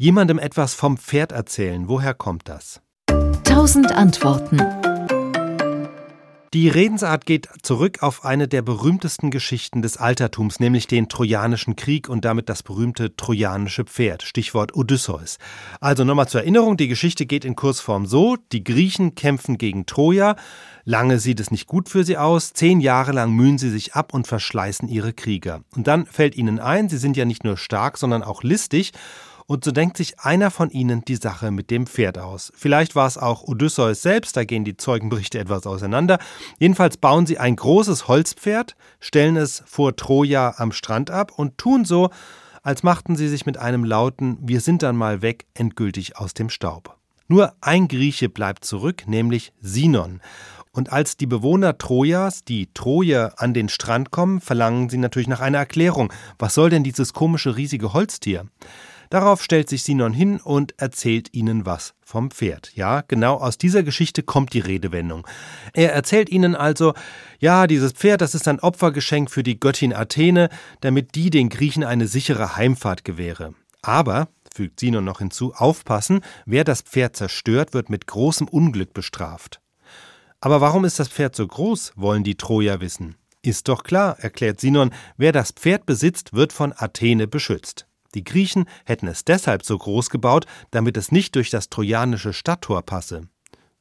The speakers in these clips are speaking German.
Jemandem etwas vom Pferd erzählen, woher kommt das? Tausend Antworten. Die Redensart geht zurück auf eine der berühmtesten Geschichten des Altertums, nämlich den Trojanischen Krieg und damit das berühmte trojanische Pferd, Stichwort Odysseus. Also nochmal zur Erinnerung, die Geschichte geht in Kurzform so, die Griechen kämpfen gegen Troja, lange sieht es nicht gut für sie aus, zehn Jahre lang mühen sie sich ab und verschleißen ihre Krieger. Und dann fällt ihnen ein, sie sind ja nicht nur stark, sondern auch listig und so denkt sich einer von ihnen die Sache mit dem Pferd aus. Vielleicht war es auch Odysseus selbst, da gehen die Zeugenberichte etwas auseinander. Jedenfalls bauen sie ein großes Holzpferd, stellen es vor Troja am Strand ab und tun so, als machten sie sich mit einem lauten Wir sind dann mal weg endgültig aus dem Staub. Nur ein Grieche bleibt zurück, nämlich Sinon. Und als die Bewohner Trojas, die Troje, an den Strand kommen, verlangen sie natürlich nach einer Erklärung. Was soll denn dieses komische riesige Holztier? Darauf stellt sich Sinon hin und erzählt ihnen was vom Pferd. Ja, genau aus dieser Geschichte kommt die Redewendung. Er erzählt ihnen also, ja, dieses Pferd, das ist ein Opfergeschenk für die Göttin Athene, damit die den Griechen eine sichere Heimfahrt gewähre. Aber, fügt Sinon noch hinzu, aufpassen, wer das Pferd zerstört, wird mit großem Unglück bestraft. Aber warum ist das Pferd so groß, wollen die Trojer wissen. Ist doch klar, erklärt Sinon, wer das Pferd besitzt, wird von Athene beschützt. Die Griechen hätten es deshalb so groß gebaut, damit es nicht durch das trojanische Stadttor passe.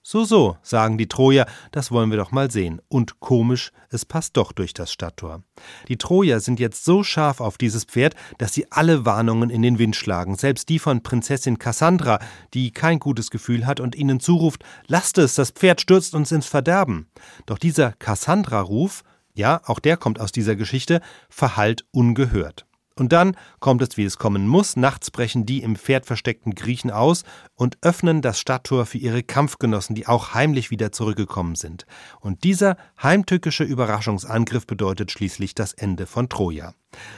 So, so, sagen die Trojer, das wollen wir doch mal sehen. Und komisch, es passt doch durch das Stadttor. Die Trojer sind jetzt so scharf auf dieses Pferd, dass sie alle Warnungen in den Wind schlagen, selbst die von Prinzessin Cassandra, die kein gutes Gefühl hat und ihnen zuruft, lasst es, das Pferd stürzt uns ins Verderben. Doch dieser Cassandra-Ruf, ja, auch der kommt aus dieser Geschichte, verhallt ungehört. Und dann kommt es, wie es kommen muss, nachts brechen die im Pferd versteckten Griechen aus und öffnen das Stadttor für ihre Kampfgenossen, die auch heimlich wieder zurückgekommen sind. Und dieser heimtückische Überraschungsangriff bedeutet schließlich das Ende von Troja.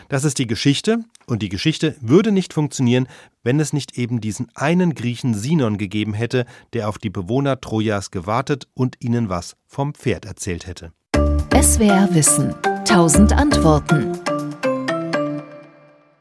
Das ist die Geschichte, und die Geschichte würde nicht funktionieren, wenn es nicht eben diesen einen Griechen Sinon gegeben hätte, der auf die Bewohner Trojas gewartet und ihnen was vom Pferd erzählt hätte. SWR Wissen. Tausend Antworten.